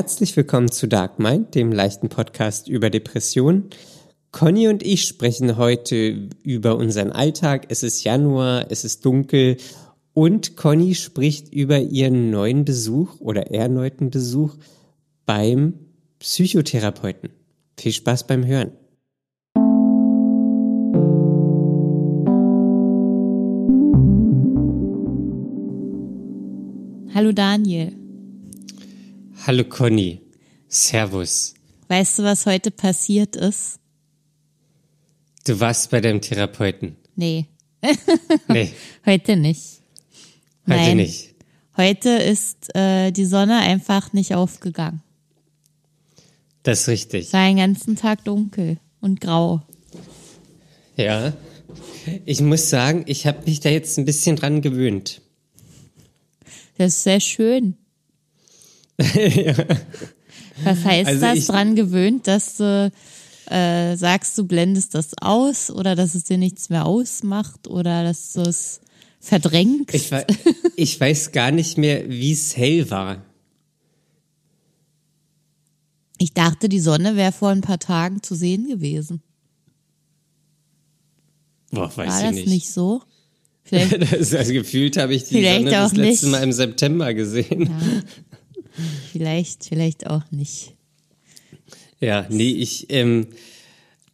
Herzlich willkommen zu Dark Mind, dem leichten Podcast über Depressionen. Conny und ich sprechen heute über unseren Alltag. Es ist Januar, es ist dunkel und Conny spricht über ihren neuen Besuch oder erneuten Besuch beim Psychotherapeuten. Viel Spaß beim Hören. Hallo Daniel. Hallo Conny. Servus. Weißt du, was heute passiert ist? Du warst bei deinem Therapeuten. Nee. Nee, Heute nicht. heute Nein. nicht. Heute ist äh, die Sonne einfach nicht aufgegangen. Das ist richtig. Es war den ganzen Tag dunkel und grau. Ja. Ich muss sagen, ich habe mich da jetzt ein bisschen dran gewöhnt. Das ist sehr schön. Was heißt Also das? Dran gewöhnt, dass du äh, sagst, du blendest das aus oder dass es dir nichts mehr ausmacht oder dass du es verdrängst? Ich, ich weiß gar nicht mehr, wie es hell war. Ich dachte, die Sonne wäre vor ein paar Tagen zu sehen gewesen. Boah, weiß War ich das nicht. nicht, so? Vielleicht, also gefühlt habe ich die Sonne das letzte nicht. Mal im September gesehen. Vielleicht, vielleicht auch nicht. Ja, nee, ich, ähm,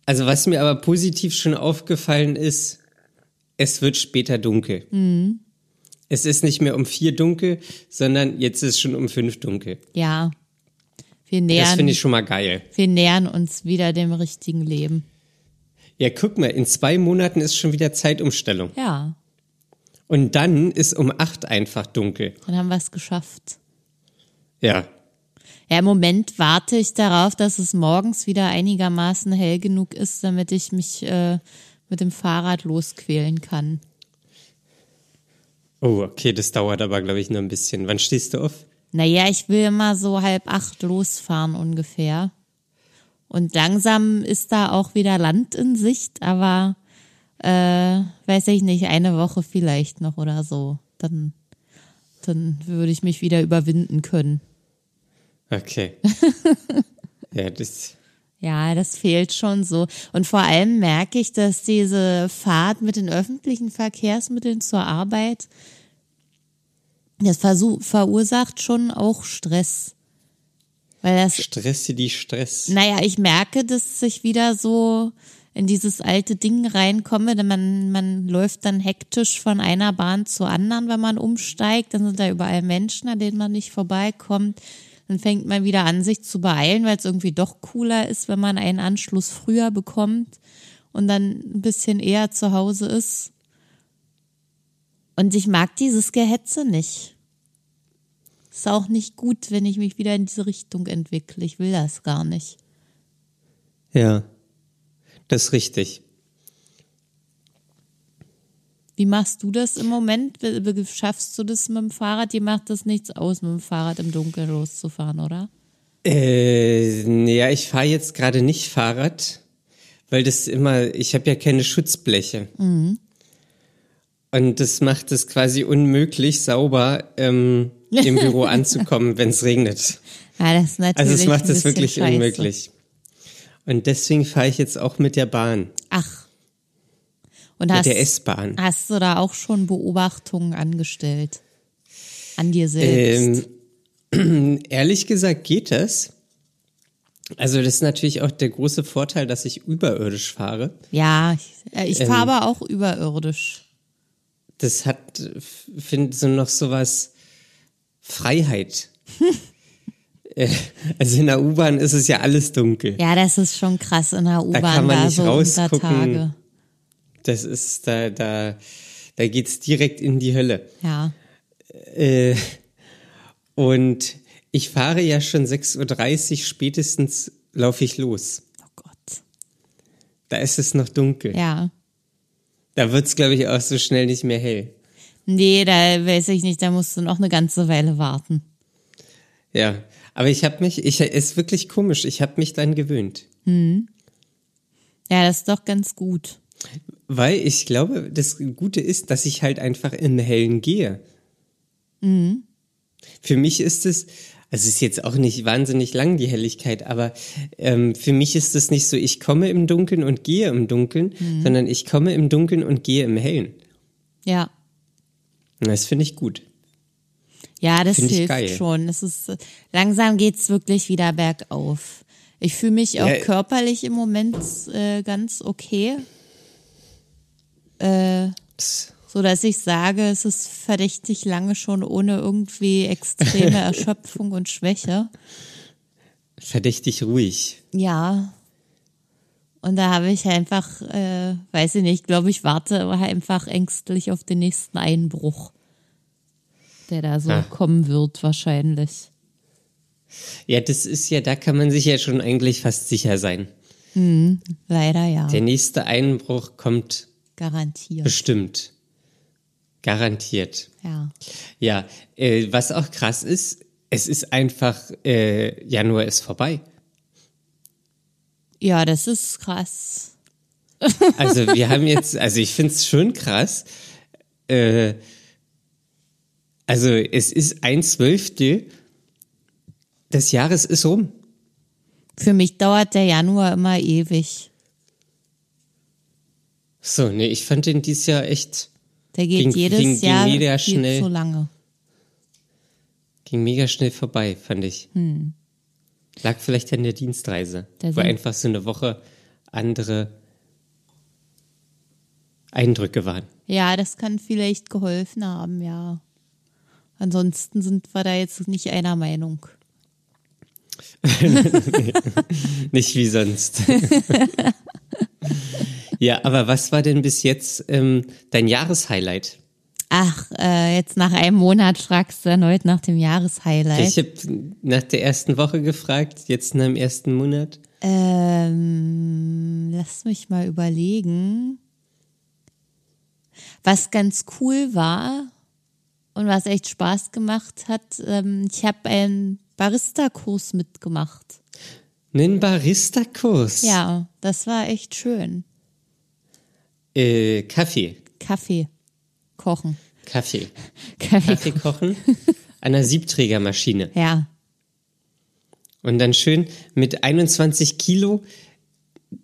also was mir aber positiv schon aufgefallen ist, es wird später dunkel. Mhm. Es ist nicht mehr um vier dunkel, sondern jetzt ist schon um fünf dunkel. Ja. Wir Das nähern, finde ich schon mal geil. wir nähern uns wieder dem richtigen Leben. Ja, guck mal, in zwei Monaten ist schon wieder Zeitumstellung. Ja, Und dann ist um acht einfach dunkel. dann haben wir es geschafft. Ja. Ja, im Moment warte ich darauf, dass es morgens wieder einigermaßen hell genug ist, damit ich mich äh, mit dem Fahrrad losquälen kann. Oh, okay, das dauert aber, glaube ich, noch ein bisschen. Wann stehst du auf? Naja, ich will immer so halb acht losfahren ungefähr. Und langsam ist da auch wieder Land in Sicht, aber äh, weiß ich nicht, eine Woche vielleicht noch oder so. Dann, dann würde ich mich wieder überwinden können. Okay. ja, das. Ja, das fehlt schon so. Und vor allem merke ich, dass diese Fahrt mit den öffentlichen Verkehrsmitteln zur Arbeit, das verursacht schon auch Stress. Weil das Stress die Stress. Naja, ich merke, dass ich wieder so in dieses alte Ding reinkomme, denn man, man läuft dann hektisch von einer Bahn zur anderen, wenn man umsteigt. Dann sind da überall Menschen, an denen man nicht vorbeikommt. Dann fängt man wieder an, sich zu beeilen, weil es irgendwie doch cooler ist, wenn man einen Anschluss früher bekommt und dann ein bisschen eher zu Hause ist. Und ich mag dieses Gehetze nicht. Ist auch nicht gut, wenn ich mich wieder in diese Richtung entwickle. Ich will das gar nicht. Ja. Das ist richtig. Wie machst du das im Moment? Schaffst du das mit dem Fahrrad? Dir macht das nichts aus, mit dem Fahrrad im Dunkeln loszufahren, oder? Äh, ja, ich fahre jetzt gerade nicht Fahrrad, weil das immer, ich habe ja keine Schutzbleche. Und das macht es quasi unmöglich, sauber ähm, im Büro anzukommen, wenn es regnet. Ja, das ist natürlich Also es macht es wirklich scheiße. unmöglich. Und deswegen fahre ich jetzt auch mit der Bahn, Ach. Und mit hast, der S-Bahn. hast du da auch schon Beobachtungen angestellt? An dir selbst? Ähm, ehrlich gesagt geht das. Also das ist natürlich auch der große Vorteil, dass ich überirdisch fahre. ja, ich, äh, ich ähm, fahre aber auch überirdisch. Das hat, finde so noch sowas Freiheit. Äh, also in der U-Bahn ist es ja alles dunkel. Ja, das ist schon krass in der U-Bahn kann man da nicht so rausgucken. Das ist da, da, da geht's direkt in die Hölle. Ja. Äh, und ich fahre ja schon 6.30 Uhr, spätestens laufe ich los. Oh Gott. Da ist es noch dunkel. Ja. Da wird's, glaube ich, auch so schnell nicht mehr hell. Nee, da weiß ich nicht, da musst du noch eine ganze Weile warten. Ja, aber ich habe mich, ich ist wirklich komisch, ich habe mich dann gewöhnt. Ja, das ist doch ganz gut. Weil ich glaube, das Gute ist, dass ich halt einfach im Hellen gehe. Für mich ist es, Also es ist jetzt auch nicht wahnsinnig lang, die Helligkeit, aber ähm, für mich ist es nicht so, ich komme im Dunkeln und gehe im Dunkeln, Mhm. sondern ich komme im Dunkeln und gehe im Hellen. Ja. Und Das finde ich gut. Ja, das Find hilft schon. Es ist langsam geht's wirklich wieder bergauf. Ich fühle mich auch Ja. körperlich im Moment äh, ganz okay, äh, so dass ich sage, es ist verdächtig lange schon ohne irgendwie extreme Erschöpfung und Schwäche. Verdächtig ruhig. Ja. Und da habe ich einfach, äh, weiß ich nicht, glaube ich, warte einfach ängstlich auf den nächsten Einbruch, der da so Ah. kommen wird wahrscheinlich. Ja, das ist ja, da kann man sich ja schon eigentlich fast sicher sein. Leider ja. Der nächste Einbruch kommt Garantiert. bestimmt. Garantiert. Ja. Ja, äh, was auch krass ist, es ist einfach, äh, Januar ist vorbei. Ja, das ist krass. Also wir haben jetzt, also ich finde es schon krass. Äh, also es ist ein Zwölftel des Jahres ist rum. Für mich dauert der Januar immer ewig. So, nee, ich fand den dieses Jahr echt, Der geht Ging- jedes ging- ging Jahr mega schnell. zu lange. ging mega schnell vorbei, fand ich. Lag vielleicht an der Dienstreise, Da wo einfach so eine Woche andere Eindrücke waren. Ja, das kann vielleicht geholfen haben, ja. Ansonsten sind wir da jetzt nicht einer Meinung. Nicht wie sonst. ja, aber was war denn bis jetzt ähm, dein Jahreshighlight? Ach, äh, jetzt nach einem Monat fragst du erneut nach dem Jahreshighlight. Ich habe nach der ersten Woche gefragt, jetzt nach dem ersten Monat. Ähm, lass mich mal überlegen. Was ganz cool war und was echt Spaß gemacht hat, ähm, ich habe einen Barista-Kurs mitgemacht. Einen Barista-Kurs. Ja, das war echt schön. Äh, Kaffee. Kaffee kochen. Kaffee. Kaffee. Kaffee kochen an einer Siebträgermaschine. Ja, Und dann schön mit 21 Kilo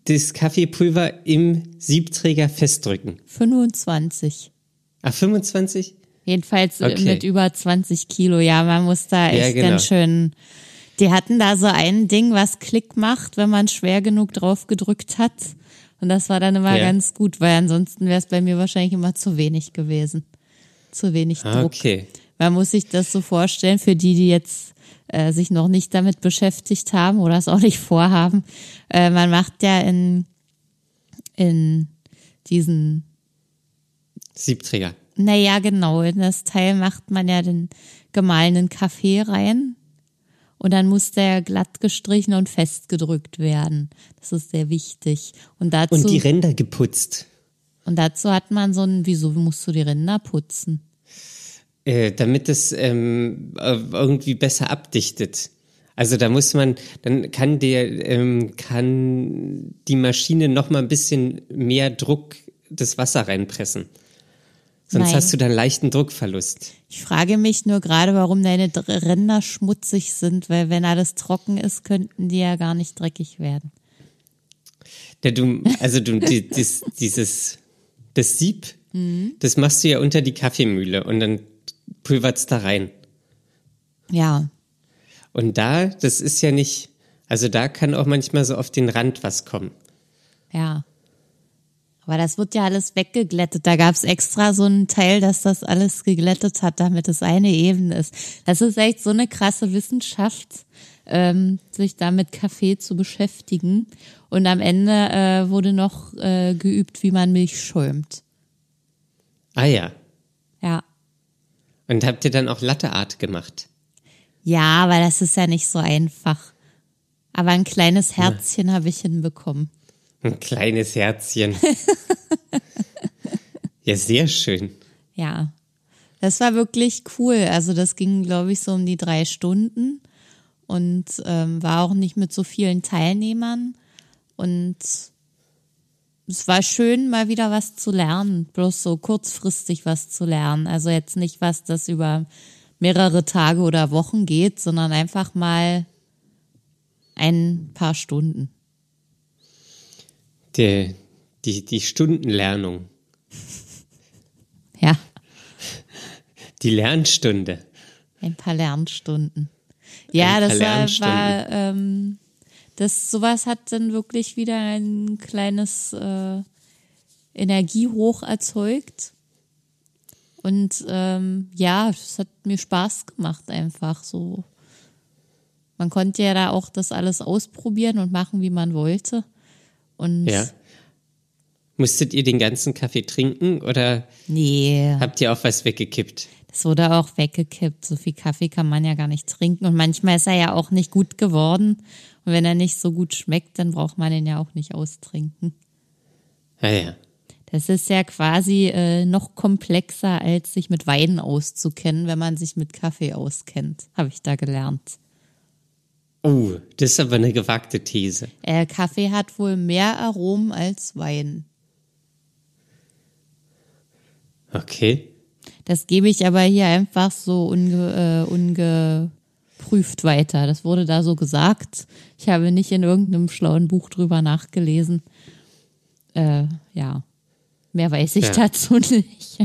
das Kaffeepulver im Siebträger festdrücken. 25. Ach, 25? Jedenfalls äh, Okay. mit über 20 Kilo. Ja, man muss da Ja, echt genau. ganz schön. Die hatten da so ein Ding, was Klick macht, wenn man schwer genug drauf gedrückt hat. Und das war dann immer Ja. ganz gut, weil ansonsten wäre es bei mir wahrscheinlich immer zu wenig gewesen. Zu wenig Ah, Druck. okay. Man muss sich das so vorstellen, für die, die jetzt äh, sich noch nicht damit beschäftigt haben oder es auch nicht vorhaben. Äh, man macht ja in, in diesen Siebträger. naja, genau. In das Teil macht man ja den gemahlenen Kaffee rein. Und dann muss der glatt gestrichen und festgedrückt werden. Das ist sehr wichtig. Und dazu, Und die Ränder geputzt. und dazu hat man so ein, wieso musst du die Ränder putzen? Äh, damit es ähm, äh, irgendwie besser abdichtet. Also da muss man, dann kann der, ähm, kann die Maschine noch mal ein bisschen mehr Druck das Wasser reinpressen. Sonst Nein. hast du dann leichten Druckverlust. Ich frage mich nur gerade, warum deine Ränder schmutzig sind, weil wenn alles trocken ist, könnten die ja gar nicht dreckig werden. Der du, also du, die, dies, dieses, das Sieb, Mhm. das machst du ja unter die Kaffeemühle und dann pulvert's da rein. Ja, Und da, das ist ja nicht, also da kann auch manchmal so auf den Rand was kommen. ja. Aber das wird ja alles weggeglättet. Da gab's extra so einen Teil, dass das alles geglättet hat, damit es eine Ebene ist. Das ist echt so eine krasse Wissenschaft, ähm, sich da mit Kaffee zu beschäftigen. Und am Ende äh, wurde noch äh, geübt, wie man Milch schäumt. Ah ja. Ja. Und habt ihr dann auch Latteart gemacht? Ja, aber das ist ja nicht so einfach. Aber ein kleines Herzchen habe ich hinbekommen. Ein kleines Herzchen. ja, sehr schön. Ja, das war wirklich cool. Also das ging, glaube ich, so um die drei Stunden und ähm, war auch nicht mit so vielen Teilnehmern. Und es war schön, mal wieder was zu lernen, bloß so kurzfristig was zu lernen. Also jetzt nicht was, das über mehrere Tage oder Wochen geht, sondern einfach mal ein paar Stunden. Die, die, die Stundenlernung, Ja, die Lernstunde. ein paar Lernstunden. Ja, das war, war ähm, das sowas hat dann wirklich wieder ein kleines äh, Energiehoch erzeugt. Und ähm, ja, es hat mir Spaß gemacht einfach so. Man konnte ja da auch das alles ausprobieren und machen, wie man wollte. Und Ja. Musstet ihr den ganzen Kaffee trinken oder nee, habt ihr auch was weggekippt? das wurde auch weggekippt. So viel Kaffee kann man ja gar nicht trinken. Und manchmal ist er ja auch nicht gut geworden. Und wenn er nicht so gut schmeckt, dann braucht man den ja auch nicht austrinken. Ah ja. Das ist ja quasi äh, noch komplexer, als sich mit Wein auszukennen, wenn man sich mit Kaffee auskennt, habe ich da gelernt. Oh, das ist aber eine gewagte These. Äh, Kaffee hat wohl mehr Aromen als Wein. Okay. Das gebe ich aber hier einfach so unge, äh, ungeprüft weiter. Das wurde da so gesagt. Ich habe nicht in irgendeinem schlauen Buch drüber nachgelesen. Äh, ja, mehr weiß ich Ja. dazu nicht.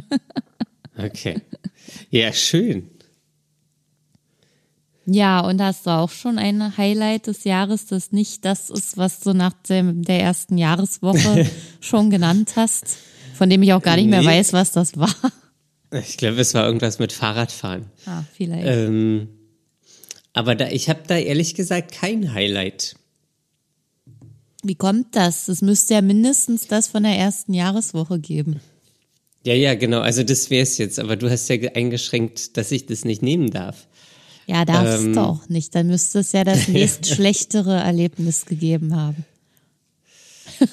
Okay. Ja, schön. Ja, und hast du auch schon ein Highlight des Jahres, das nicht das ist, was du nach dem, der ersten Jahreswoche schon genannt hast, von dem ich auch gar nicht mehr Nee. weiß, was das war. Ich glaube, es war irgendwas mit Fahrradfahren. Ah, vielleicht. Ähm, aber da, ich habe da ehrlich gesagt kein Highlight. Wie kommt das? Es müsste ja mindestens das von der ersten Jahreswoche geben. Ja, ja, genau. Also das wäre es jetzt. Aber du hast ja ge- eingeschränkt, dass ich das nicht nehmen darf. Ja, darfst Ähm. du auch nicht. Dann müsste es ja das nächst schlechtere Erlebnis gegeben haben.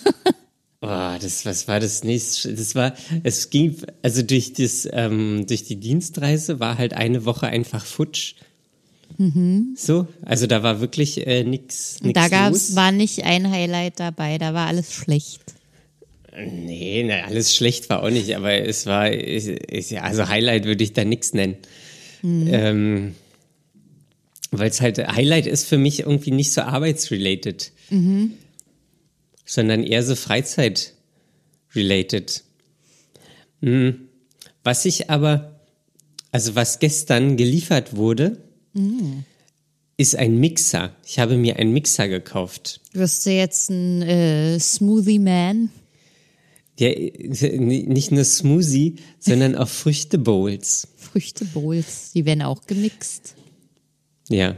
Oh, das, was war das nächste? Das war, es ging, also durch das, ähm, durch die Dienstreise war halt eine Woche einfach futsch. So, also da war wirklich äh, nix da gab's, los. war nicht ein Highlight dabei, da war alles schlecht. Nee, na, alles schlecht war auch nicht, aber es war, ich, ich, also Highlight würde ich da nichts nennen. Ähm, Weil es halt, Highlight ist für mich irgendwie nicht so arbeitsrelated, sondern eher so Freizeit-related. Hm. Was ich aber, also was gestern geliefert wurde, ist ein Mixer. Ich habe mir einen Mixer gekauft. Wirst du jetzt ein äh, Smoothie Man? Ja, nicht nur Smoothie, sondern auch Früchtebowls. Früchtebowls, die werden auch gemixt. Ja.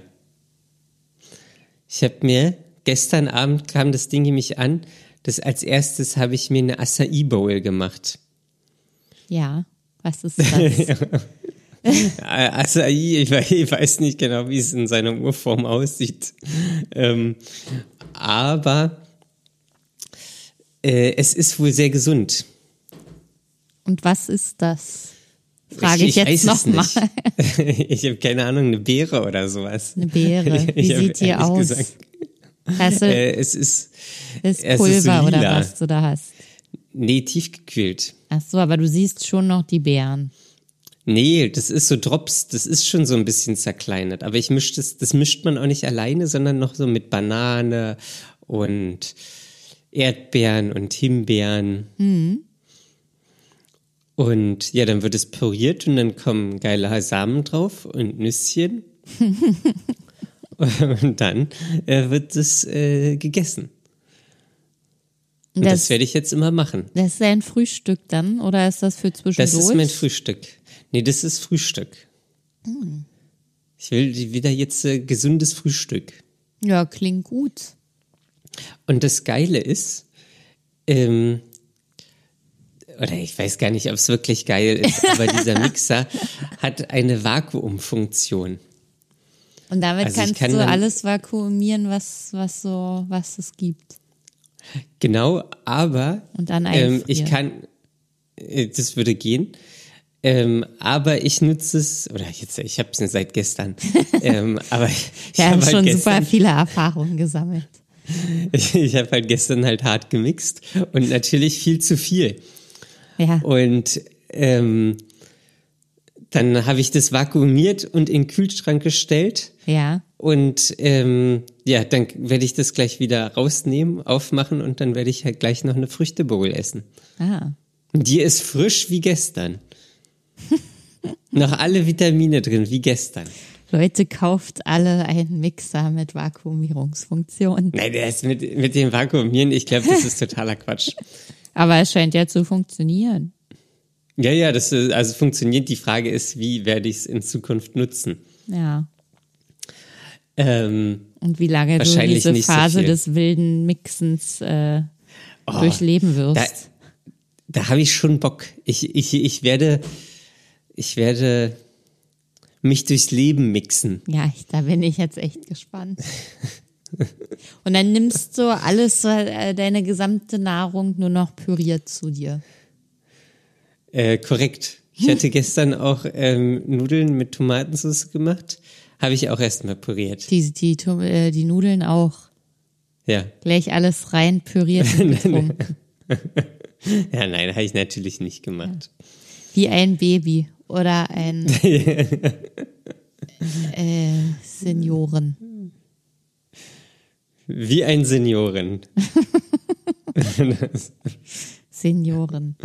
Ich habe mir, gestern Abend kam das Ding mich an, das als erstes habe ich mir eine Acai Bowl gemacht. Ja, was ist das? Acai, ich weiß nicht genau, wie es in seiner Urform aussieht. Ähm, aber äh, es ist wohl sehr gesund. Und was ist das? Frage ich, weiß jetzt nochmal. ich habe keine Ahnung, eine Beere oder sowas. Eine Beere. Wie Ich sieht die aus? gesagt, Hast du äh, es ist, ist Pulver so oder was du da hast? nee, tiefgekühlt. Ach so, aber du siehst schon noch die Beeren. Nee, das ist so Drops, das ist schon so ein bisschen zerkleinert. Aber ich mische das, das mischt man auch nicht alleine, sondern noch so mit Banane und Erdbeeren und Himbeeren. Und ja, dann wird es püriert und dann kommen geile Samen drauf und Nüsschen. und dann äh, wird es äh, gegessen. Und das, Das, werde ich jetzt immer machen. das ist ein Frühstück dann oder ist das für zwischendurch? Das ist mein Frühstück. Nee, das ist Frühstück. Ich will wieder jetzt äh, gesundes Frühstück. Ja, klingt gut. Und das Geile ist, ähm, oder ich weiß gar nicht, ob es wirklich geil ist, aber dieser Mixer hat eine Vakuumfunktion. Und damit Also ich kannst kann du alles vakuumieren, was, was so, was es gibt. Genau, aber Und dann ähm, ich kann, äh, das würde gehen. Ähm, aber ich nutze es, oder jetzt, ich habe es seit gestern. ähm, aber ich Wir haben hab halt schon gestern, super viele Erfahrungen gesammelt. Ich, ich habe halt gestern halt hart gemixt und natürlich viel zu viel. Ja. Und ähm, Dann habe ich das vakuumiert und in den Kühlschrank gestellt. Ja. Und ähm, ja, dann werde ich das gleich wieder rausnehmen, aufmachen und dann werde ich halt gleich noch eine Früchtebowl essen. Ah. Die ist frisch wie gestern. noch alle Vitamine drin, wie gestern. Leute, kauft alle einen Mixer mit Vakuumierungsfunktion. Nein, der ist mit, mit dem Vakuumieren, ich glaube, das ist totaler Quatsch. Aber es scheint ja zu funktionieren. Ja, ja, das ist, also funktioniert. Die Frage ist, wie werde ich es in Zukunft nutzen? Ja. Ähm, Und wie lange du diese so Phase viel. des wilden Mixens äh, Oh, durchleben da, wirst. da habe ich schon Bock. Ich, ich, ich werde, ich werde mich durchs Leben mixen. Ja, ich, da bin ich jetzt echt gespannt. Und dann nimmst du alles, äh, deine gesamte Nahrung nur noch püriert zu dir. Äh, korrekt. Ich hatte gestern auch ähm, Nudeln mit Tomatensauce gemacht. Habe ich auch erstmal püriert. Die, die, äh, die Nudeln auch. Ja. Gleich alles rein püriert und getrunken. Ja, nein, habe ich natürlich nicht gemacht. Wie ein Baby oder ein äh, Senioren. Wie ein Senioren. Senioren.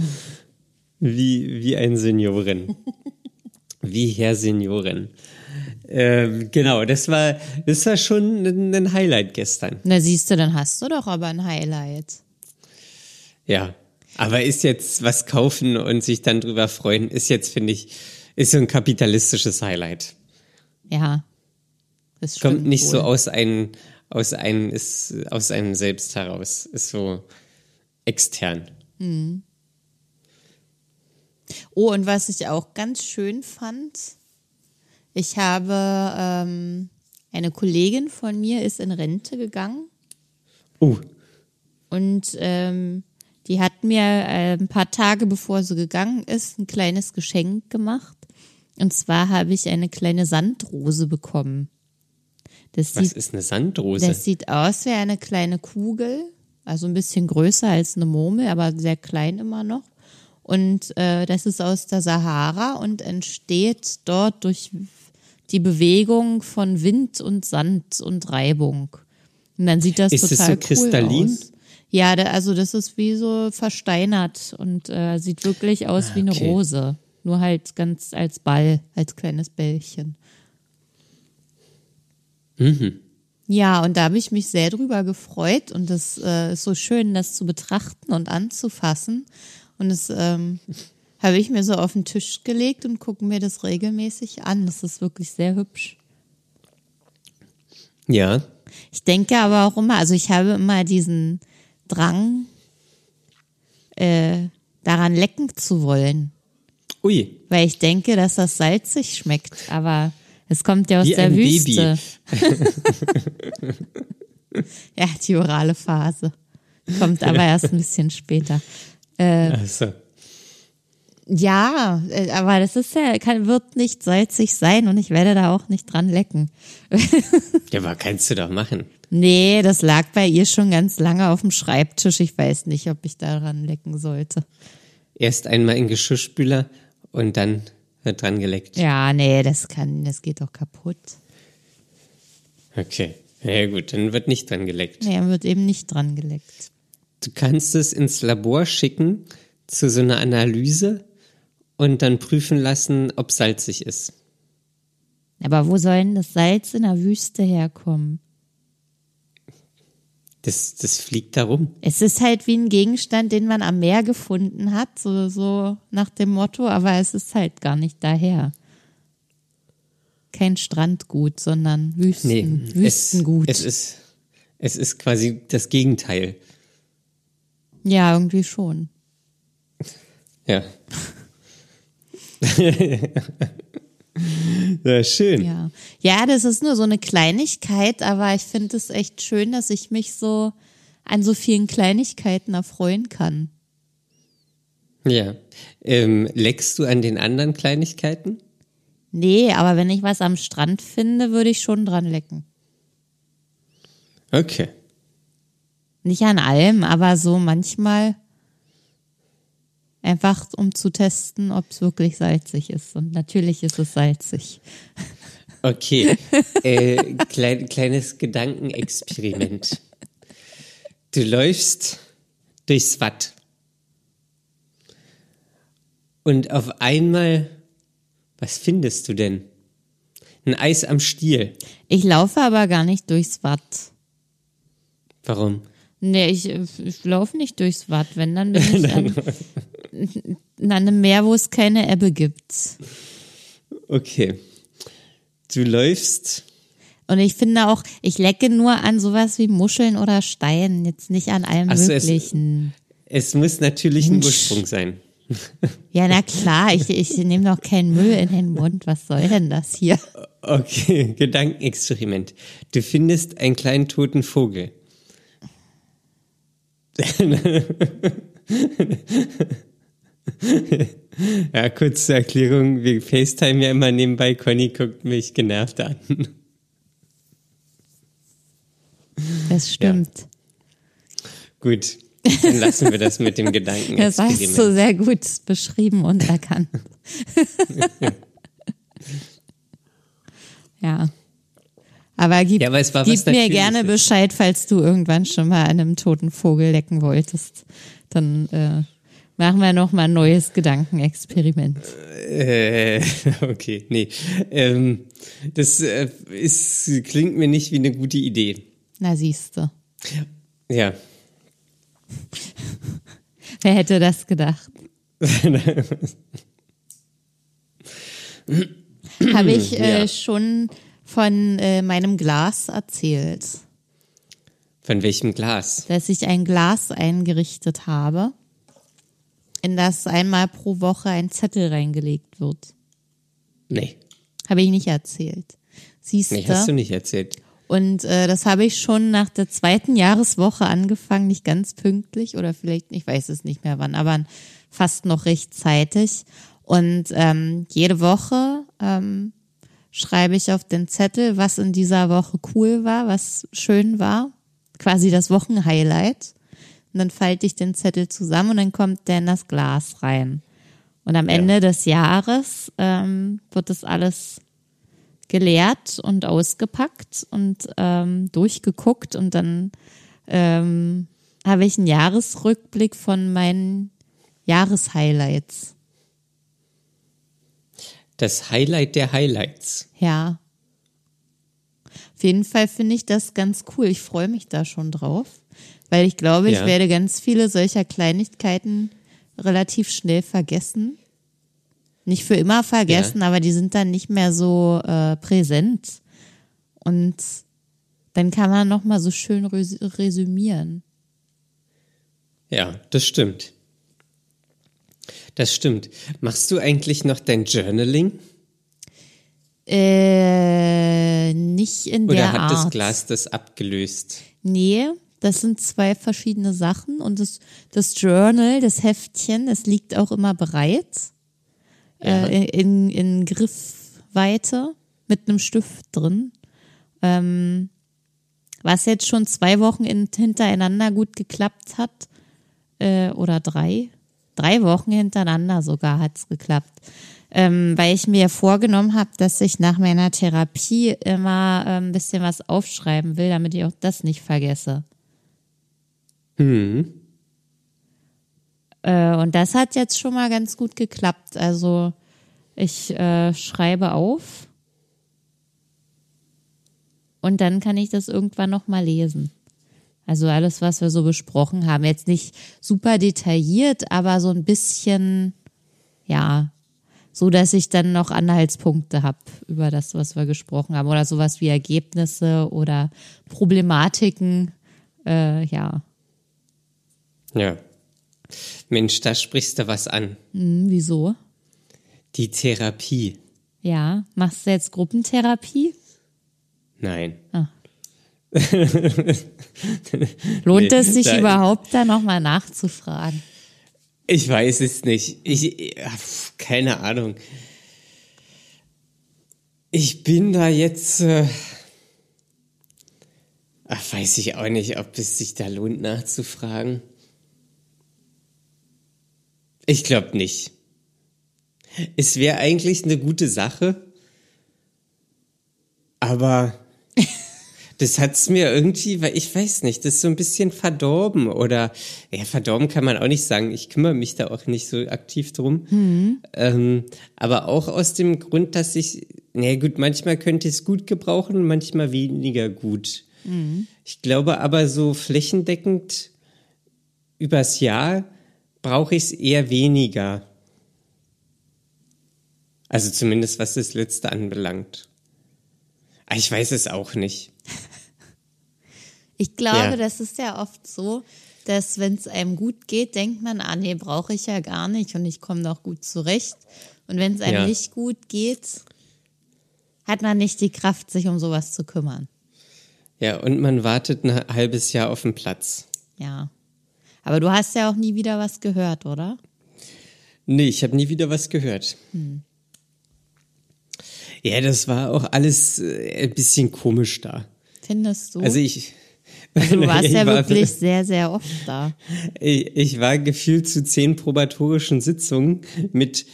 Wie, wie ein Senioren. Wie Herr Senioren. Ähm, genau, das war, das war schon ein, ein Highlight gestern. Na siehst du, dann hast du doch aber ein Highlight. Ja. Aber ist jetzt was kaufen und sich dann drüber freuen, ist jetzt, finde ich, ist so ein kapitalistisches Highlight. Ja. Das stimmt Kommt nicht wohl. so aus einem, aus einem, ist aus einem selbst heraus. Ist so extern. Oh, und was ich auch ganz schön fand, ich habe ähm, eine Kollegin von mir ist in Rente gegangen Uh, und ähm, die hat mir äh, ein paar Tage bevor sie gegangen ist ein kleines Geschenk gemacht. Und zwar habe ich eine kleine Sandrose bekommen. Das was sieht, ist eine Sandrose? das sieht aus wie eine kleine Kugel, also ein bisschen größer als eine Murmel, aber sehr klein immer noch. Und äh, das ist aus der Sahara und entsteht dort durch die Bewegung von Wind und Sand und Reibung. Und dann sieht das Ist total so cool kristallin? aus. Ja, also das ist wie so versteinert und äh, sieht wirklich aus wie eine okay. Rose. Nur halt ganz als Ball, als kleines Bällchen. Ja, und da habe ich mich sehr drüber gefreut und das äh, ist so schön, das zu betrachten und anzufassen. Und das ähm, habe ich mir so auf den Tisch gelegt und gucke mir das regelmäßig an. Das ist wirklich sehr hübsch. ja. Ich denke aber auch immer, also ich habe immer diesen Drang, äh, daran lecken zu wollen, Ui, weil ich denke, dass das salzig schmeckt. Aber es kommt ja aus Wie der Wüste. ja, die orale Phase. Kommt aber erst ein bisschen später. also. Ja, äh, aber das ist ja, kann, wird nicht salzig sein und ich werde da auch nicht dran lecken. Ja, aber kannst du doch machen. Nee, das lag bei ihr schon ganz lange auf dem Schreibtisch. Ich weiß nicht, ob ich daran lecken sollte. Erst einmal in Geschirrspüler und dann wird dran geleckt. Ja, nee, das kann, das geht doch kaputt. Okay. Ja gut, dann wird nicht dran geleckt. Nee, wird eben nicht dran geleckt. Du kannst es ins Labor schicken zu so einer Analyse und dann prüfen lassen, ob salzig ist. Aber wo soll denn das Salz in der Wüste herkommen? Das, das fliegt da rum. Es ist halt wie ein Gegenstand, den man am Meer gefunden hat, so, so nach dem Motto, aber es ist halt gar nicht daher. Kein Strandgut, sondern Wüsten, Nee, Wüstengut. Es, es, ist, es ist quasi das Gegenteil. ja, irgendwie schon. Ja. ja, schön. Ja. ja, das ist nur so eine Kleinigkeit, aber ich finde es echt schön, dass ich mich so an so vielen Kleinigkeiten erfreuen kann. Ja. Ähm, leckst du an den anderen Kleinigkeiten? Nee, aber wenn ich was am Strand finde, würde ich schon dran lecken. Okay. Nicht an allem, aber so manchmal. Einfach um zu testen, ob es wirklich salzig ist. Und natürlich ist es salzig. Okay, äh, klein, kleines Gedankenexperiment. Du läufst durchs Watt. Und auf einmal, was findest du denn? Ein Eis am Stiel. Ich laufe aber gar nicht durchs Watt. Warum? Nee, ich, ich laufe nicht durchs Watt. Wenn, dann bin ich an, an einem Meer, wo es keine Ebbe gibt. Okay. Du läufst. Und ich finde auch, ich lecke nur an sowas wie Muscheln oder Steinen, jetzt nicht an allem Ach so, es- Möglichen. Es muss natürlich ein. Ursprung sein. Ja, na klar, ich, ich nehme doch keinen Müll in den Mund. Was soll denn das hier? Okay, Gedankenexperiment. Du findest einen kleinen toten Vogel. ja, kurz zur Erklärung, wir FaceTime ja immer nebenbei, Conny guckt mich genervt an. Das stimmt. Gut, dann lassen wir das mit dem Das Gedankenexperiment. hast du sehr gut beschrieben und erkannt. ja. Aber gib, Ja, aber gib mir gerne Bescheid, falls du irgendwann schon mal an einem toten Vogel lecken wolltest. Dann äh, machen wir noch mal ein neues Gedankenexperiment. Äh, okay, nee. Ähm, das äh, ist, klingt mir nicht wie eine gute Idee. Na siehste. Ja. Wer hätte das gedacht? Habe ich äh, Ja. schon von äh, meinem Glas erzählt, Von welchem Glas? dass ich ein Glas eingerichtet habe, in das einmal pro Woche ein Zettel reingelegt wird. Nee, Habe ich nicht erzählt. Siehst nee, du? hast du nicht erzählt. Und äh, das habe ich schon nach der zweiten Jahreswoche angefangen, nicht ganz pünktlich oder vielleicht, ich weiß es nicht mehr wann, aber fast noch rechtzeitig. Und ähm, jede Woche ähm, schreibe ich auf den Zettel, was in dieser Woche cool war, was schön war, quasi das Wochenhighlight. Und dann falte ich den Zettel zusammen und dann kommt der in das Glas rein. Und am Ja. Ende des Jahres ähm, wird das alles geleert und ausgepackt und ähm, durchgeguckt und dann ähm, habe ich einen Jahresrückblick von meinen Jahreshighlights. Das Highlight der Highlights. Ja. Auf jeden Fall finde ich das ganz cool. Ich freue mich da schon drauf, weil ich glaube, ich Ja. werde ganz viele solcher Kleinigkeiten relativ schnell vergessen. Nicht für immer vergessen, aber die sind dann nicht mehr so äh, präsent. Und dann kann man noch mal so schön res resümieren. Ja, das stimmt. Das stimmt. Machst du eigentlich noch dein Journaling? Äh, nicht in Oder der hat Art. das Glas das abgelöst? Nee, das sind zwei verschiedene Sachen und das, das Journal, das Heftchen, es liegt auch immer bereit Ja. äh, in, in Griffweite mit einem Stift drin. Ähm, was jetzt schon zwei Wochen in, hintereinander gut geklappt hat, äh, oder drei, drei Wochen hintereinander sogar hat's geklappt. Ähm, weil ich mir vorgenommen habe, dass ich nach meiner Therapie immer äh, ein bisschen was aufschreiben will, damit ich auch das nicht vergesse. Hm. Äh, und das hat jetzt schon mal ganz gut geklappt. Also ich äh, schreibe auf und dann kann ich das irgendwann noch mal lesen. Also alles, was wir so besprochen haben, jetzt nicht super detailliert, aber so ein bisschen, ja, so dass ich dann noch Anhaltspunkte habe über das, was wir gesprochen haben oder sowas wie Ergebnisse oder Problematiken. Äh, ja, Ja. Mensch, da sprichst du was an. hm, wieso? Die Therapie. Ja, machst du jetzt Gruppentherapie? Nein. Lohnt Nee, es sich da- überhaupt da nochmal nachzufragen? Ich weiß es nicht. Ich, keine Ahnung. Ich bin da jetzt. Äh, ach, weiß ich auch nicht, ob es sich da lohnt nachzufragen. Ich glaube nicht. Es wäre eigentlich eine gute Sache, aber das hat's mir irgendwie, weil ich weiß nicht, das ist so ein bisschen verdorben oder ja, verdorben kann man auch nicht sagen. Ich kümmere mich da auch nicht so aktiv drum. Mhm. Ähm, aber auch aus dem Grund, dass ich, na gut, manchmal könnte ich es gut gebrauchen, manchmal weniger gut. Mhm. Ich glaube aber so flächendeckend übers Jahr brauche ich es eher weniger. Also zumindest was das letzte anbelangt. Ah, ich weiß es auch nicht. Ich glaube, ja. das ist ja oft so, dass wenn es einem gut geht, denkt man, ah nee, brauche ich ja gar nicht und ich komme doch gut zurecht. Und wenn es einem ja. nicht gut geht, hat man nicht die Kraft, sich um sowas zu kümmern. Ja, und man wartet ein halbes Jahr auf den Platz. Ja. Aber du hast ja auch nie wieder was gehört, oder? Nee, ich habe nie wieder was gehört. Hm. Ja, das war auch alles äh, ein bisschen komisch da. Findest du? Also ich, Du warst ja war, wirklich sehr, sehr oft da. Ich, ich war gefühlt zu zehn probatorischen Sitzungen mit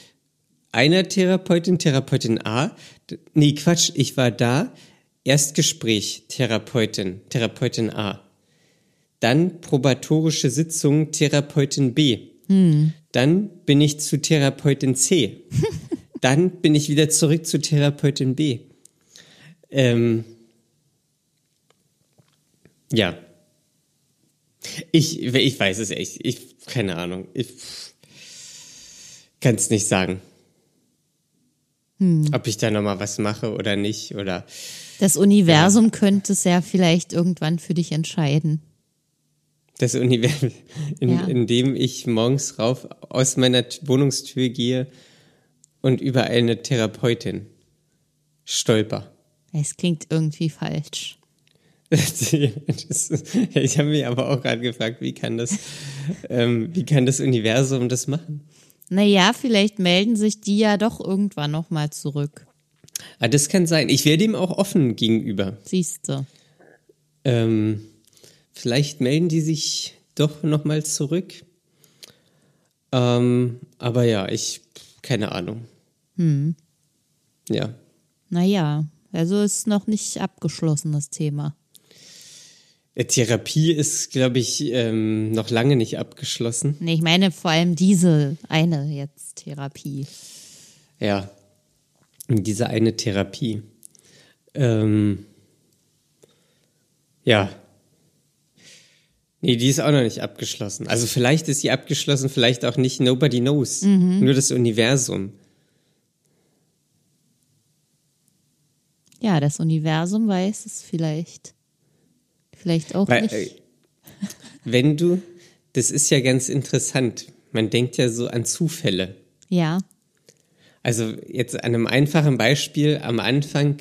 einer Therapeutin, Therapeutin A. Nee, Quatsch, ich war da. Erstgespräch, Therapeutin, Therapeutin A. Dann probatorische Sitzung, Therapeutin B. Hm. Dann bin ich zu Therapeutin C. Dann bin ich wieder zurück zu Therapeutin B. Ähm, ja. Ich, ich weiß es echt. Ich, keine Ahnung. Ich kann es nicht sagen. Hm. Ob ich da nochmal was mache oder nicht oder. Das Universum ja. könnte es ja vielleicht irgendwann für dich entscheiden. Das Universum, in, ja. in dem ich morgens rauf aus meiner Wohnungstür gehe und über eine Therapeutin stolper. Es klingt irgendwie falsch. ich habe mich aber auch gerade gefragt, wie kann das, ähm, wie kann das Universum das machen? Naja, vielleicht melden sich die ja doch irgendwann nochmal zurück. Ah, das kann sein. Ich wäre dem auch offen gegenüber. Siehste. Ähm, vielleicht melden die sich doch nochmal zurück. Ähm, aber ja, ich, keine Ahnung. Hm. Ja. Naja, also ist noch nicht abgeschlossen, das Thema. Therapie ist, glaube ich, ähm, noch lange nicht abgeschlossen. Nee, ich meine vor allem diese eine jetzt Therapie. Ja, diese eine Therapie. Ähm, ja. Nee, die ist auch noch nicht abgeschlossen. Also vielleicht ist sie abgeschlossen, vielleicht auch nicht. Nobody knows. Mhm. Nur das Universum. Ja, das Universum weiß es vielleicht. Vielleicht auch Weil, nicht. Äh, wenn du, das ist ja ganz interessant. Man denkt ja so an Zufälle. Ja. Also jetzt an einem einfachen Beispiel am Anfang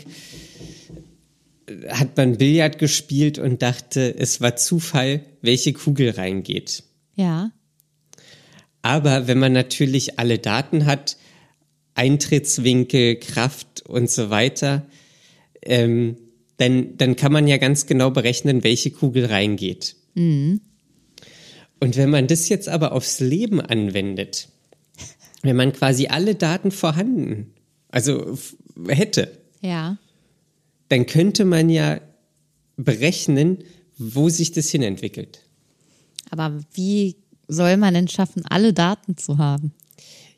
hat man Billard gespielt und dachte, es war Zufall, welche Kugel reingeht. Ja. Aber wenn man natürlich alle Daten hat, Eintrittswinkel, Kraft und so weiter, ähm, dann, dann kann man ja ganz genau berechnen, welche Kugel reingeht. Mhm. Und wenn man das jetzt aber aufs Leben anwendet, wenn man quasi alle Daten vorhanden, also hätte, ja. Dann könnte man ja berechnen, wo sich das hinentwickelt. Aber wie soll man denn schaffen, alle Daten zu haben?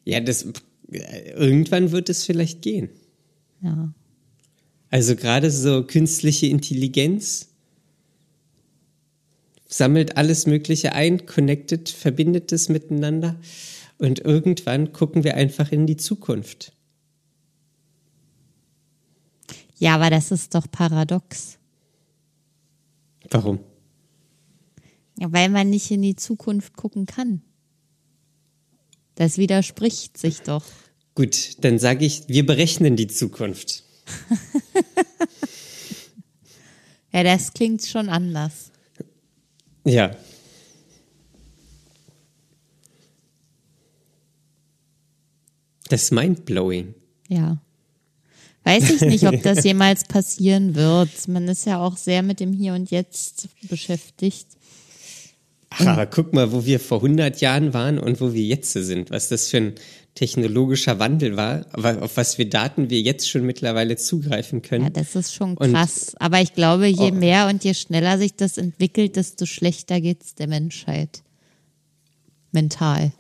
Ja, das irgendwann wird es vielleicht gehen. Ja. Also gerade so künstliche Intelligenz sammelt alles Mögliche ein, connected, verbindet es miteinander und irgendwann gucken wir einfach in die Zukunft. Ja, aber das ist doch paradox. Warum? Ja, weil man nicht in die Zukunft gucken kann. Das widerspricht sich doch. Gut, dann sage ich, wir berechnen die Zukunft. ja, das klingt schon anders. Ja. Das ist mindblowing. Ja. Weiß ich nicht, ob das jemals passieren wird. Man ist ja auch sehr mit dem Hier und Jetzt beschäftigt. Ach, aber guck mal, wo wir vor 100 Jahren waren und wo wir jetzt sind, was das für ein technologischer Wandel war, auf was wir Daten wir jetzt schon mittlerweile zugreifen können. Ja, das ist schon krass. Und, aber ich glaube, je oh, mehr und je schneller sich das entwickelt, desto schlechter geht's der Menschheit. Mental.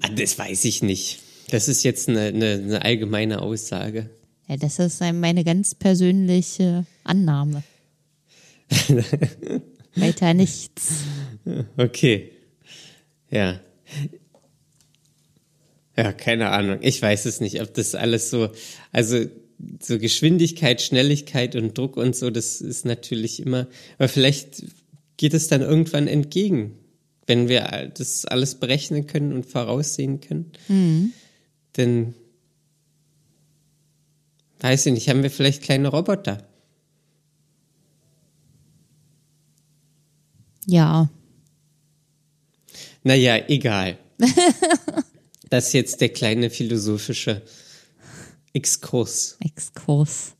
Ah, das weiß ich nicht. Das ist jetzt eine, eine, eine allgemeine Aussage. Ja, das ist meine ganz persönliche Annahme. Weiter nichts. Okay. Ja. Ja, keine Ahnung. Ich weiß es nicht, ob das alles so, also so Geschwindigkeit, Schnelligkeit und Druck und so, das ist natürlich immer, aber vielleicht geht es dann irgendwann entgegen, wenn wir das alles berechnen können und voraussehen können. Mhm. Denn, weiß ich nicht, haben wir vielleicht kleine Roboter? Ja. Naja, egal. das ist jetzt der kleine philosophische Exkurs. Exkurs.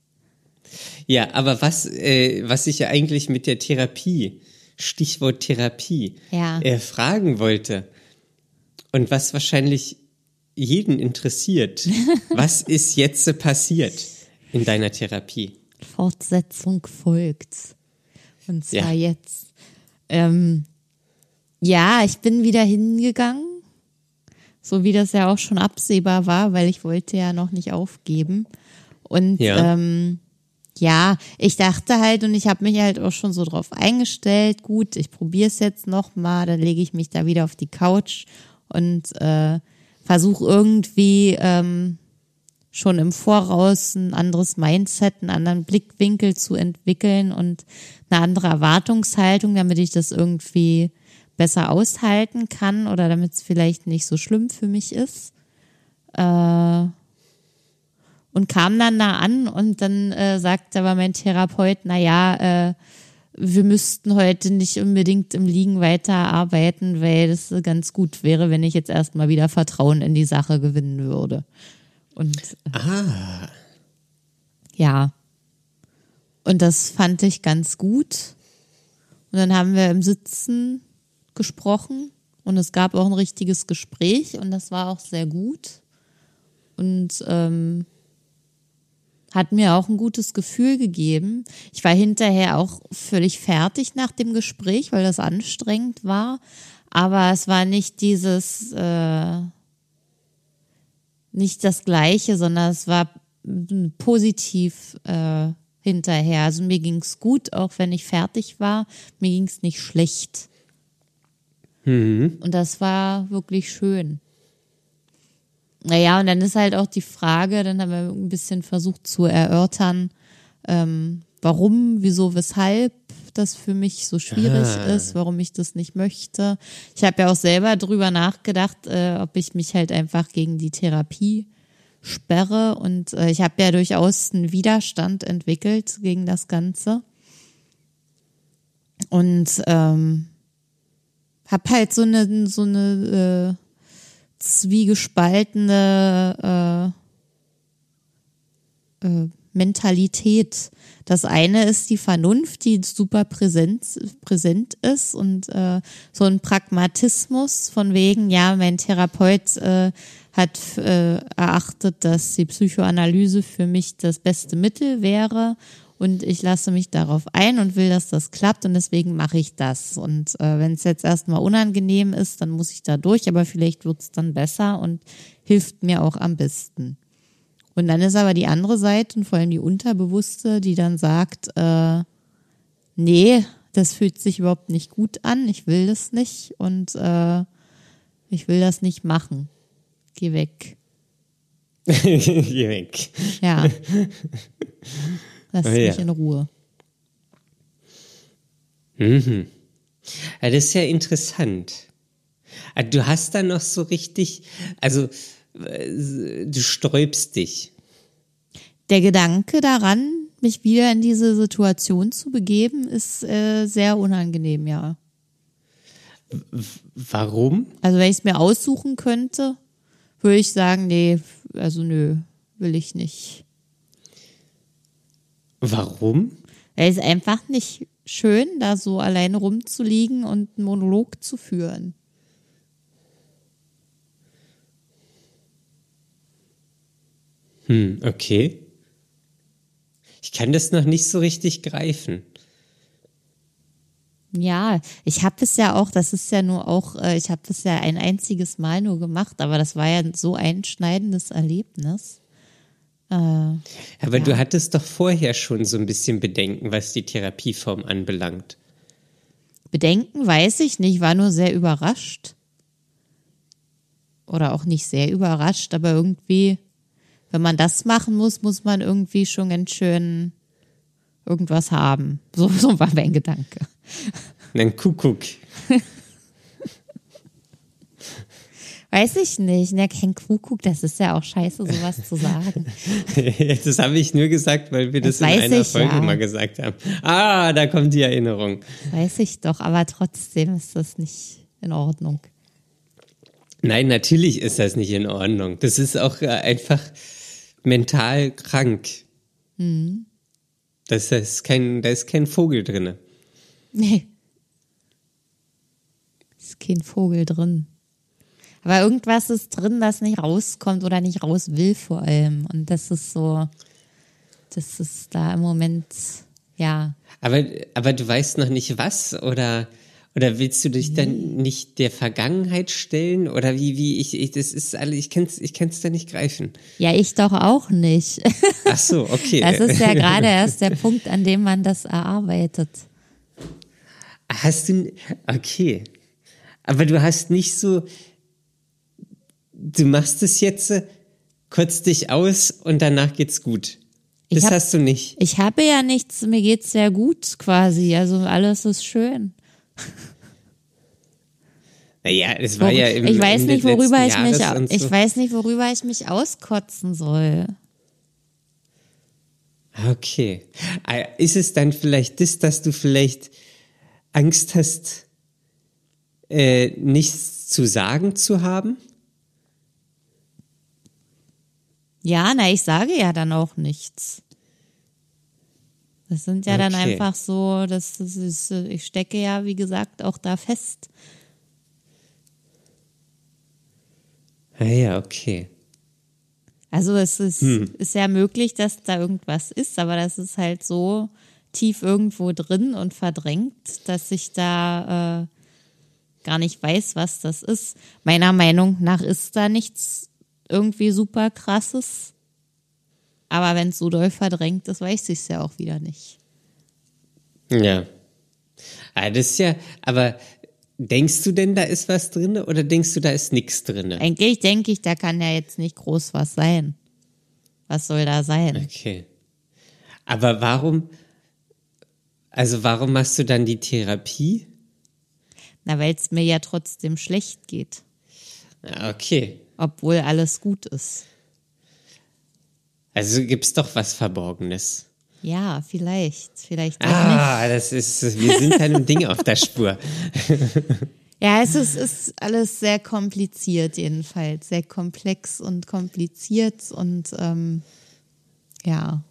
Ja, aber was, äh, was ich ja eigentlich mit der Therapie, Stichwort Therapie, ja. äh, fragen wollte und was wahrscheinlich jeden interessiert, was ist jetzt passiert in deiner Therapie? Fortsetzung folgt. Und zwar ja. jetzt. Ähm, ja, ich bin wieder hingegangen, so wie das ja auch schon absehbar war, weil ich wollte ja noch nicht aufgeben. Und ja, ähm, ja ich dachte halt und ich habe mich halt auch schon so drauf eingestellt, gut, ich probiere es jetzt noch mal, dann lege ich mich da wieder auf die Couch und äh, versuche irgendwie ähm, schon im Voraus ein anderes Mindset, einen anderen Blickwinkel zu entwickeln und eine andere Erwartungshaltung, damit ich das irgendwie besser aushalten kann oder damit es vielleicht nicht so schlimm für mich ist. Äh, und kam dann da an und dann äh, sagte aber mein Therapeut, na ja, äh, wir müssten heute nicht unbedingt im Liegen weiterarbeiten, weil das ganz gut wäre, wenn ich jetzt erstmal wieder Vertrauen in die Sache gewinnen würde. Und ah. ja. Und das fand ich ganz gut. Und dann haben wir im Sitzen gesprochen und es gab auch ein richtiges Gespräch und das war auch sehr gut. Und ähm, hat mir auch ein gutes Gefühl gegeben. Ich war hinterher auch völlig fertig nach dem Gespräch, weil das anstrengend war. Aber es war nicht dieses, äh, nicht das Gleiche, sondern es war positiv äh, hinterher. Also mir ging es gut, auch wenn ich fertig war. Mir ging es nicht schlecht. Mhm. Und das war wirklich schön. Naja, und dann ist halt auch die Frage, dann haben wir ein bisschen versucht zu erörtern, ähm, warum, wieso, weshalb das für mich so schwierig ah. ist, warum ich das nicht möchte. Ich habe ja auch selber drüber nachgedacht, äh, ob ich mich halt einfach gegen die Therapie sperre und äh, ich habe ja durchaus einen Widerstand entwickelt gegen das Ganze und ähm, habe halt so eine so eine äh, zwiegespaltene äh, äh, Mentalität. Das eine ist die Vernunft, die super präsent, präsent ist und äh, so ein Pragmatismus von wegen, ja, mein Therapeut äh, hat äh, erachtet, dass die Psychoanalyse für mich das beste Mittel wäre und ich lasse mich darauf ein und will, dass das klappt und deswegen mache ich das. Und äh, wenn es jetzt erstmal unangenehm ist, dann muss ich da durch, aber vielleicht wird es dann besser und hilft mir auch am besten. Und dann ist aber die andere Seite und vor allem die Unterbewusste, die dann sagt, äh, nee, das fühlt sich überhaupt nicht gut an, ich will das nicht und äh, ich will das nicht machen. Geh weg. Geh weg. Ja. Lass oh, mich ja. in Ruhe. Mhm. Ja, das ist ja interessant. Ah, du hast da noch so richtig, also du sträubst dich. Der Gedanke daran, mich wieder in diese Situation zu begeben, ist äh, sehr unangenehm, ja. Warum? Also wenn ich es mir aussuchen könnte, würde ich sagen, nee, also nö, will ich nicht. Warum? Es ist einfach nicht schön, da so alleine rumzuliegen und einen Monolog zu führen. Hm, okay. Ich kann das noch nicht so richtig greifen. Ja, ich habe es ja auch, das ist ja nur auch, äh, ich habe das ja ein einziges Mal nur gemacht, aber das war ja so ein schneidendes Erlebnis. Äh, Aber Ja. du hattest doch vorher schon so ein bisschen Bedenken, was die Therapieform anbelangt. Bedenken weiß ich nicht, war nur sehr überrascht. Oder auch nicht sehr überrascht, aber irgendwie, wenn man das machen muss, muss man irgendwie schon ganz schön irgendwas haben. So, so war mein Gedanke. Ein Kuckuck. Weiß ich nicht. Ne, kein Kuckuck, das ist ja auch scheiße, sowas zu sagen. das habe ich nur gesagt, weil wir das, Das in einer Folge ja. mal gesagt haben. Ah, da kommt die Erinnerung. Weiß ich doch, aber trotzdem ist das nicht in Ordnung. Nein, natürlich ist das nicht in Ordnung. Das ist auch äh, einfach mental krank. Hm. Das ist kein, da ist kein Vogel drinne. Nee. Ist kein Vogel drin. Aber irgendwas ist drin, das nicht rauskommt oder nicht raus will vor allem. Und das ist so, das ist da im Moment, ja. Aber, aber du weißt noch nicht was oder, oder willst du dich dann nicht der Vergangenheit stellen oder wie, wie ich, ich das ist alle, ich kann's, ich kann's da nicht greifen. Ja, ich doch auch nicht. Ach so, okay. Das ist ja gerade erst der Punkt, an dem man das erarbeitet. Hast du, okay. Aber du hast nicht so, du machst es jetzt, kotzt dich aus und danach geht's gut. Das hab- hast du nicht. Ich habe ja nichts, mir geht's sehr gut quasi. Also alles ist schön. Naja, es war ja im ich weiß Ende nicht, worüber ich mich, und ich so. weiß nicht, worüber ich mich auskotzen soll. Okay. Ah, Ist es dann vielleicht das, dass du vielleicht Angst hast, äh, nichts zu sagen zu haben? Ja, na, ich sage ja dann auch nichts. Das sind ja dann Okay. einfach so, das, das ist, ich stecke ja, wie gesagt, auch da fest. Ah ja, okay. Also es ist, Hm. ist ja möglich, dass da irgendwas ist, aber das ist halt so tief irgendwo drin und verdrängt, dass ich da äh, gar nicht weiß, was das ist. Meiner Meinung nach ist da nichts irgendwie super krasses. Aber wenn es so doll verdrängt ist, weiß ich es ja auch wieder nicht. Ja. Ah, das ist ja, aber denkst du denn, da ist was drin oder denkst du, da ist nichts drin? Eigentlich denke ich, da kann ja jetzt nicht groß was sein. Was soll da sein? Okay. Aber warum, also warum machst du dann die Therapie? Na, weil es mir ja trotzdem schlecht geht, Ah, Okay. Obwohl alles gut ist. Also gibt's doch was Verborgenes. Ja, vielleicht, vielleicht auch nicht. Ah, das ist, wir sind einem Ding auf der Spur. Ja, es ist, ist alles sehr kompliziert jedenfalls, sehr komplex und kompliziert und ähm, ja,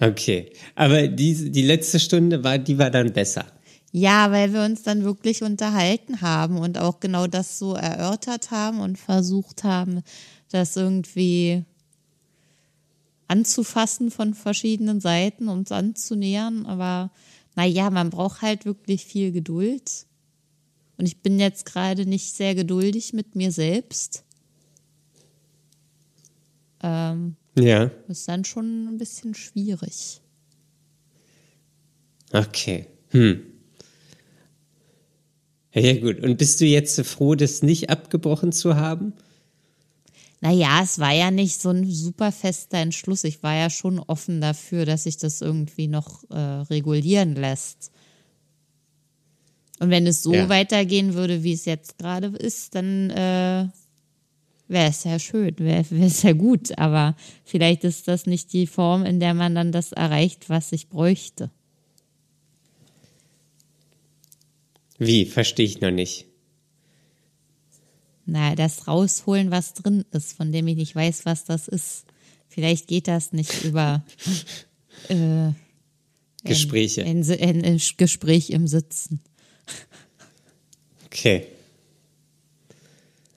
Okay. Aber die, die letzte Stunde war, die war dann besser. Ja, weil wir uns dann wirklich unterhalten haben und auch genau das so erörtert haben und versucht haben, das irgendwie anzufassen von verschiedenen Seiten, uns anzunähern. Aber naja, man braucht halt wirklich viel Geduld. Und ich bin jetzt gerade nicht sehr geduldig mit mir selbst. Ähm, Ja. ist dann schon ein bisschen schwierig. Okay. Hm. Ja, gut. Und bist du jetzt froh, das nicht abgebrochen zu haben? Naja, es war ja nicht so ein super fester Entschluss. Ich war ja schon offen dafür, dass sich das irgendwie noch äh, regulieren lässt. Und wenn es so Ja. weitergehen würde, wie es jetzt gerade ist, dann äh, wäre es ja schön, wäre es ja gut. Aber vielleicht ist das nicht die Form, in der man dann das erreicht, was ich bräuchte. Wie? Verstehe ich noch nicht. Na, das rausholen, was drin ist, von dem ich nicht weiß, was das ist. Vielleicht geht das nicht über äh, Gespräche. Ein, ein, ein, Gespräch im Sitzen. Okay.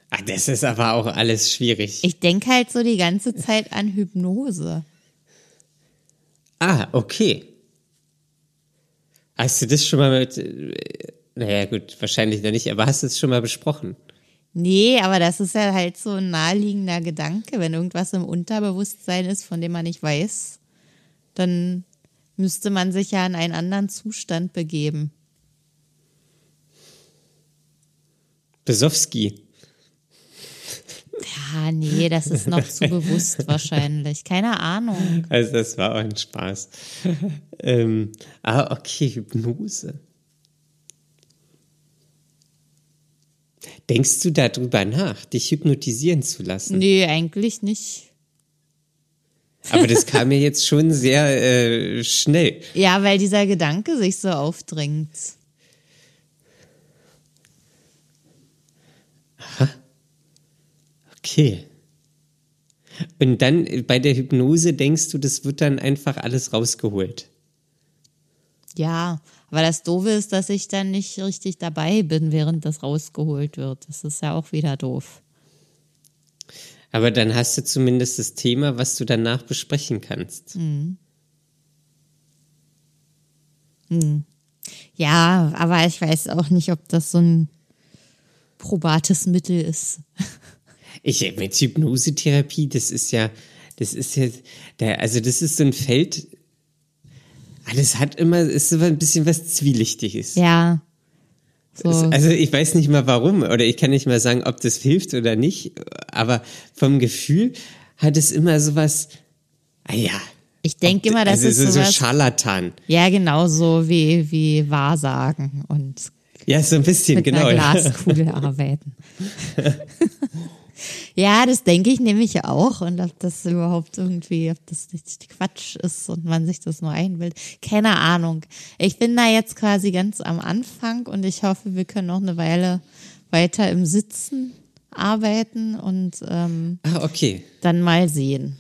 Ah, das ist aber auch alles schwierig. Ich denke halt so die ganze Zeit an Hypnose. ah, okay. Hast du das schon mal mit. Naja, gut, wahrscheinlich noch nicht, aber hast du es schon mal besprochen? Nee, aber das ist ja halt so ein naheliegender Gedanke. Wenn irgendwas im Unterbewusstsein ist, von dem man nicht weiß, dann müsste man sich ja in einen anderen Zustand begeben. Besowski. Ja, nee, das ist noch zu bewusst wahrscheinlich. Keine Ahnung. Also, das war auch ein Spaß. ähm, ah, okay, Hypnose. Denkst du darüber nach, dich hypnotisieren zu lassen? Nee, eigentlich nicht. Aber das kam mir jetzt schon sehr äh, schnell. Ja, weil dieser Gedanke sich so aufdrängt. Okay. Und dann äh, bei der Hypnose denkst du, das wird dann einfach alles rausgeholt. Ja, aber das Doofe ist, dass ich dann nicht richtig dabei bin, während das rausgeholt wird. Das ist ja auch wieder doof. Aber dann hast du zumindest das Thema, was du danach besprechen kannst. Ja, aber ich weiß auch nicht, ob das so ein probates Mittel ist. Ich mit Hypnosetherapie, das ist ja, das ist ja, also das ist so ein Feld. Alles hat immer, ist immer ein bisschen was Zwielichtiges. Ja. So. Also ich weiß nicht mal warum oder ich kann nicht mal sagen, ob das hilft oder nicht, aber vom Gefühl hat es immer sowas, ah ja. Ich denke immer, das also ist so, so sowas, Scharlatan. ja genau so wie, wie Wahrsagen und Ja, so ein bisschen, mit genau. einer Glaskugel arbeiten. ja, das denke ich nämlich auch und ob das überhaupt irgendwie, ob das nicht Quatsch ist und man sich das nur einbildet. Keine Ahnung. Ich bin da jetzt quasi ganz am Anfang und ich hoffe, wir können noch eine Weile weiter im Sitzen arbeiten und ähm, Ah, okay. dann mal sehen.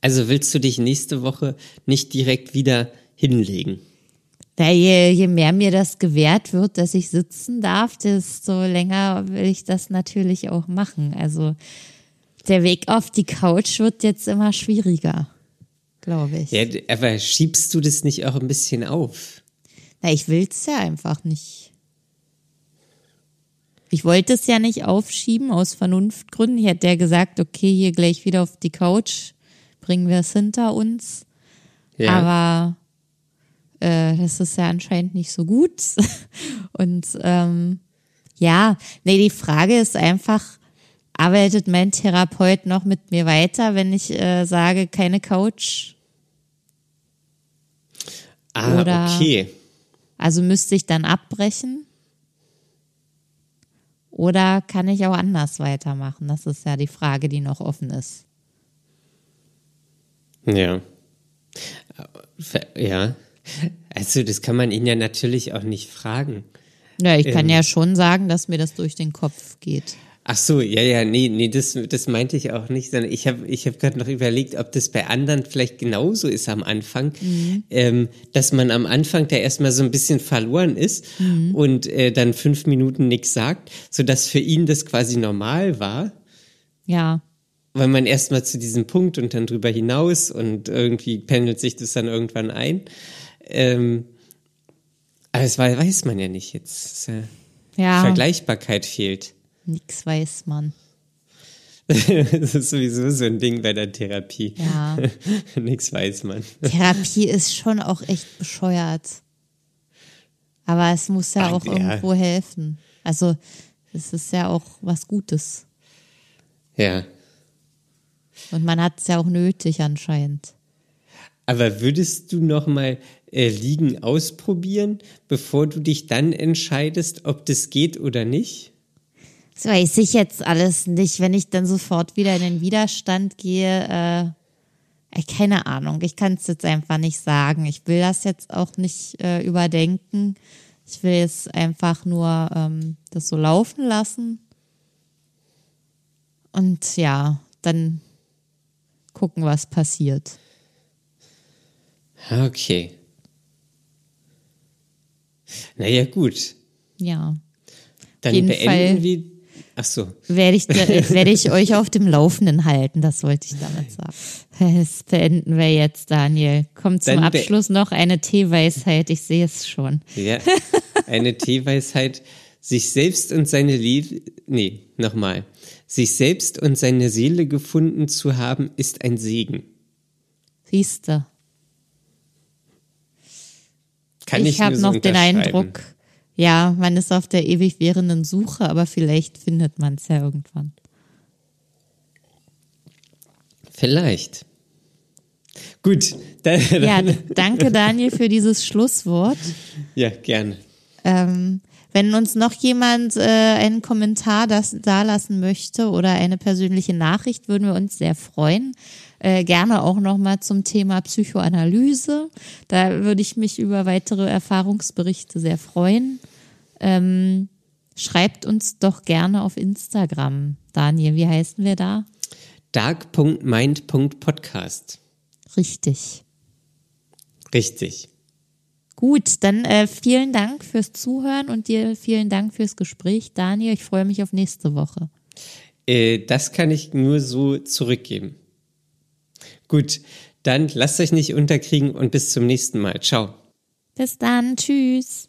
Also willst du dich nächste Woche nicht direkt wieder hinlegen? Da je, je mehr mir das gewährt wird, dass ich sitzen darf, desto länger will ich das natürlich auch machen. Also der Weg auf die Couch wird jetzt immer schwieriger, glaube ich. Ja, aber schiebst du das nicht auch ein bisschen auf? Na, ich will's ja einfach nicht. Ich wollte es ja nicht aufschieben aus Vernunftgründen. Ich hätte ja gesagt, okay, hier gleich wieder auf die Couch, bringen wir es hinter uns. Ja. Aber äh, das ist ja anscheinend nicht so gut. Und ähm, ja, nee, die Frage ist einfach, arbeitet mein Therapeut noch mit mir weiter, wenn ich äh, sage, keine Couch? ah, oder- okay. Also müsste ich dann abbrechen? Oder kann ich auch anders weitermachen? Das ist ja die Frage, die noch offen ist. Ja. Ver- Ja. Also, das kann man ihn ja natürlich auch nicht fragen. Ja, ich kann Ähm. ja schon sagen, dass mir das durch den Kopf geht. Ach so, ja, ja, nee, nee, das, das meinte ich auch nicht, sondern ich habe ich hab gerade noch überlegt, ob das bei anderen vielleicht genauso ist am Anfang, ähm, dass man am Anfang da erstmal so ein bisschen verloren ist und äh, dann fünf Minuten nichts sagt, sodass für ihn das quasi normal war, Ja, weil man erstmal zu diesem Punkt und dann drüber hinaus und irgendwie pendelt sich das dann irgendwann ein. Ähm, aber das weiß man ja nicht jetzt. Äh, ja, Vergleichbarkeit fehlt. nix weiß man. Das ist sowieso so ein Ding bei der Therapie. Ja, Nix weiß man. Therapie ist schon auch echt bescheuert. Aber es muss ja Ah, auch ja. irgendwo helfen. Also, es ist ja auch was Gutes. Ja. Und man hat es ja auch nötig anscheinend. Aber würdest du noch mal äh, Liegen ausprobieren, bevor du dich dann entscheidest, ob das geht oder nicht? Das weiß ich jetzt alles nicht. Wenn ich dann sofort wieder in den Widerstand gehe, äh, äh, keine Ahnung. Ich kann es jetzt einfach nicht sagen. Ich will das jetzt auch nicht äh, überdenken. Ich will jetzt einfach nur ähm, das so laufen lassen. Und ja, dann gucken, was passiert. Okay. Naja, gut. Ja. Dann jeden beenden Fall- wir. Ach so. Werde ich, werde ich euch auf dem Laufenden halten, das wollte ich damit sagen. Das beenden wir jetzt, Daniel. Kommt zum Dann Abschluss noch eine Teeweisheit, ich sehe es schon. Ja. Eine Teeweisheit. Sich selbst und seine Liebe. Nee, nochmal. Sich selbst und seine Seele gefunden zu haben, ist ein Segen. Siehste. Kann ich, ich habe so noch den. Eindruck, ja, man ist auf der ewig währenden Suche, aber vielleicht findet man es ja irgendwann. Vielleicht. Gut. Dann, Ja, danke Daniel für dieses Schlusswort. ja, gerne. Ähm, wenn uns noch jemand äh, einen Kommentar das, da lassen möchte oder eine persönliche Nachricht, würden wir uns sehr freuen. Äh, gerne auch nochmal zum Thema Psychoanalyse. Da würde ich mich über weitere Erfahrungsberichte sehr freuen. Ähm, schreibt uns doch gerne auf Instagram. Daniel, wie heißen wir da? Dark.mind.podcast. Richtig. Richtig. Gut, dann äh, vielen Dank fürs Zuhören und dir vielen Dank fürs Gespräch, Daniel. Ich freue mich auf nächste Woche. Äh, das kann ich nur so zurückgeben. Gut, dann lasst euch nicht unterkriegen und bis zum nächsten Mal. Ciao. Bis dann, tschüss.